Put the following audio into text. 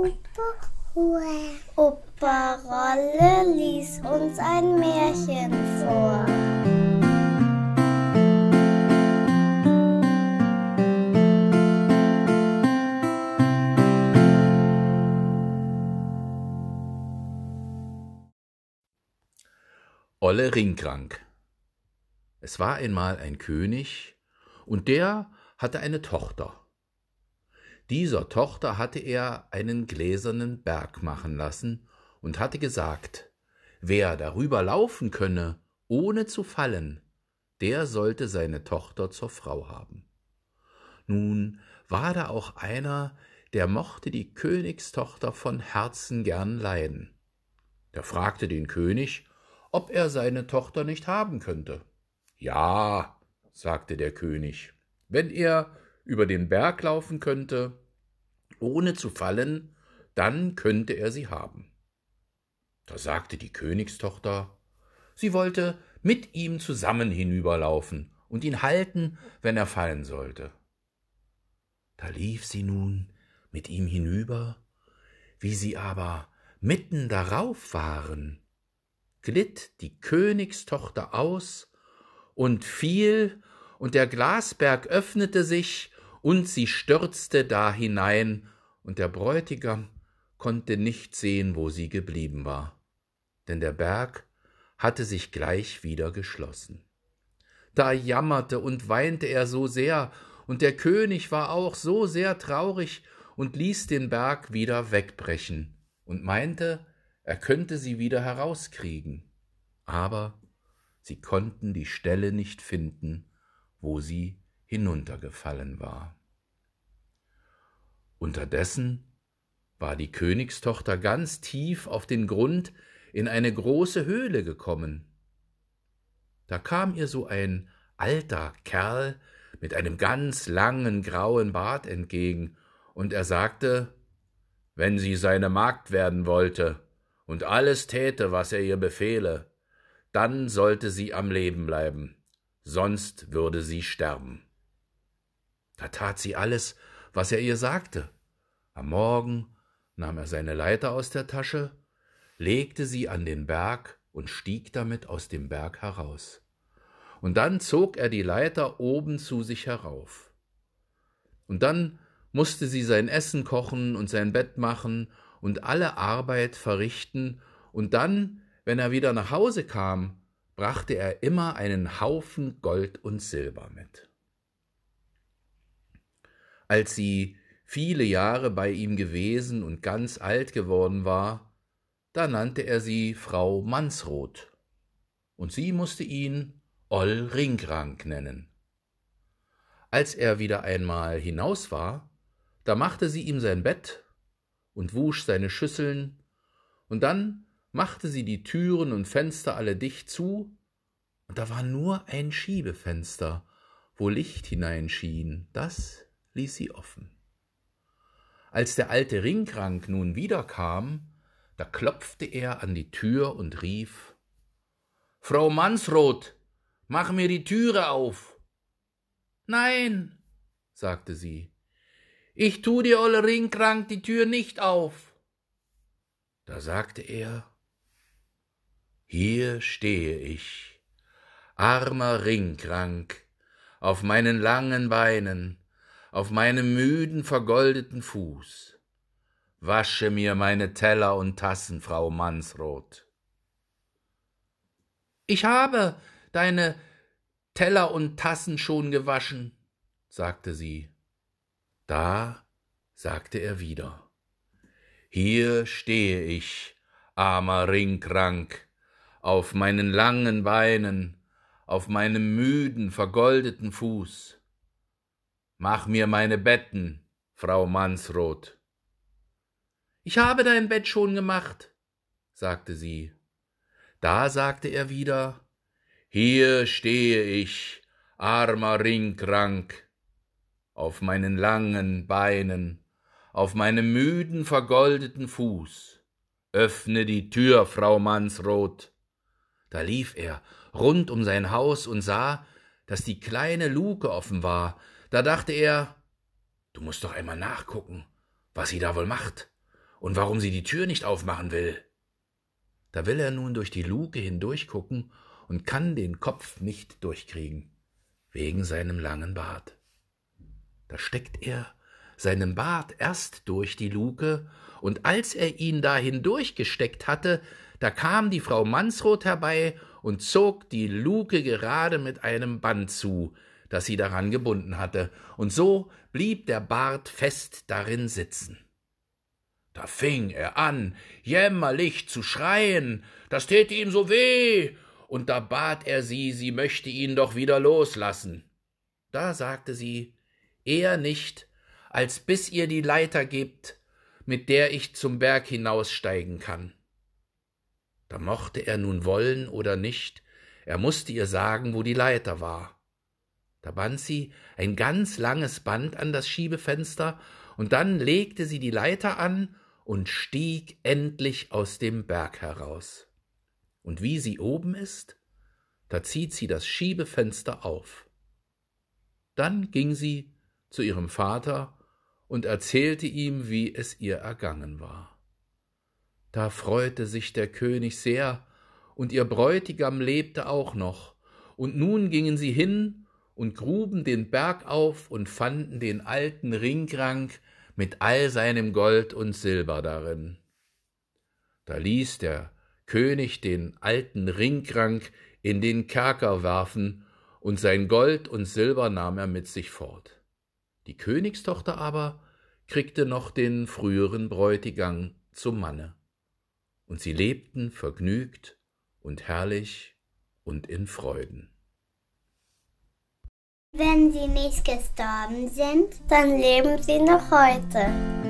Opa, Opa Rolle lies uns ein Märchen vor. Olle Ringkrank Es war einmal ein König, und der hatte eine Tochter. Dieser Tochter hatte er einen gläsernen Berg machen lassen und hatte gesagt, wer darüber laufen könne, ohne zu fallen, der sollte seine Tochter zur Frau haben. Nun war da auch einer, der mochte die Königstochter von Herzen gern leiden. Der fragte den König, ob er seine Tochter nicht haben könnte. Ja, sagte der König, wenn er über den Berg laufen könnte, ohne zu fallen, dann könnte er sie haben. Da sagte die Königstochter, sie wollte mit ihm zusammen hinüberlaufen und ihn halten, wenn er fallen sollte. Da lief sie nun mit ihm hinüber, wie sie aber mitten darauf waren, glitt die Königstochter aus und fiel und der Glasberg öffnete sich, und sie stürzte da hinein, und der Bräutigam konnte nicht sehen, wo sie geblieben war, denn der Berg hatte sich gleich wieder geschlossen. Da jammerte und weinte er so sehr, und der König war auch so sehr traurig und ließ den Berg wieder wegbrechen und meinte, er könnte sie wieder herauskriegen. Aber sie konnten die Stelle nicht finden, wo sie hinuntergefallen war. Unterdessen war die Königstochter ganz tief auf den Grund in eine große Höhle gekommen. Da kam ihr so ein alter Kerl mit einem ganz langen grauen Bart entgegen, und er sagte, wenn sie seine Magd werden wollte und alles täte, was er ihr befehle, dann sollte sie am Leben bleiben sonst würde sie sterben. Da tat sie alles, was er ihr sagte. Am Morgen nahm er seine Leiter aus der Tasche, legte sie an den Berg und stieg damit aus dem Berg heraus. Und dann zog er die Leiter oben zu sich herauf. Und dann musste sie sein Essen kochen und sein Bett machen und alle Arbeit verrichten, und dann, wenn er wieder nach Hause kam, brachte er immer einen Haufen Gold und Silber mit. Als sie viele Jahre bei ihm gewesen und ganz alt geworden war, da nannte er sie Frau Mansroth, und sie musste ihn Oll Ringrank nennen. Als er wieder einmal hinaus war, da machte sie ihm sein Bett und wusch seine Schüsseln, und dann machte sie die Türen und Fenster alle dicht zu, und da war nur ein Schiebefenster, wo Licht hineinschien, das ließ sie offen. Als der alte Ringkrank nun wiederkam, da klopfte er an die Tür und rief Frau Mansroth, mach mir die Türe auf. Nein, sagte sie, ich tu dir, olle Ringkrank, die Tür nicht auf. Da sagte er hier stehe ich, armer Ringkrank, auf meinen langen Beinen, auf meinem müden, vergoldeten Fuß. Wasche mir meine Teller und Tassen, Frau Mansroth. Ich habe deine Teller und Tassen schon gewaschen, sagte sie. Da sagte er wieder. Hier stehe ich, armer Ringkrank, auf meinen langen Beinen, auf meinem müden, vergoldeten Fuß. Mach mir meine Betten, Frau Mansroth. Ich habe dein Bett schon gemacht, sagte sie. Da sagte er wieder, Hier stehe ich, armer Ringkrank, auf meinen langen Beinen, auf meinem müden, vergoldeten Fuß. Öffne die Tür, Frau Mansroth. Da lief er rund um sein Haus und sah, dass die kleine Luke offen war. Da dachte er, du musst doch einmal nachgucken, was sie da wohl macht. und warum sie die Tür nicht aufmachen will. Da will er nun durch die Luke hindurchgucken und kann den Kopf nicht durchkriegen, wegen seinem langen Bart. Da steckt er seinen Bart erst durch die Luke, und als er ihn da hindurchgesteckt hatte, da kam die Frau Mansroth herbei und zog die Luke gerade mit einem Band zu, das sie daran gebunden hatte, und so blieb der Bart fest darin sitzen. Da fing er an, jämmerlich zu schreien, das täte ihm so weh, und da bat er sie, sie möchte ihn doch wieder loslassen. Da sagte sie, eher nicht, als bis ihr die Leiter gebt, mit der ich zum Berg hinaussteigen kann. Da mochte er nun wollen oder nicht, er musste ihr sagen, wo die Leiter war. Da band sie ein ganz langes Band an das Schiebefenster, und dann legte sie die Leiter an und stieg endlich aus dem Berg heraus. Und wie sie oben ist, da zieht sie das Schiebefenster auf. Dann ging sie zu ihrem Vater und erzählte ihm, wie es ihr ergangen war. Da freute sich der König sehr, und ihr Bräutigam lebte auch noch, und nun gingen sie hin und gruben den Berg auf und fanden den alten Ringrank mit all seinem Gold und Silber darin. Da ließ der König den alten Ringrank in den Kerker werfen, und sein Gold und Silber nahm er mit sich fort. Die Königstochter aber kriegte noch den früheren Bräutigam zum Manne und sie lebten vergnügt und herrlich und in Freuden. Wenn sie nicht gestorben sind, dann leben sie noch heute.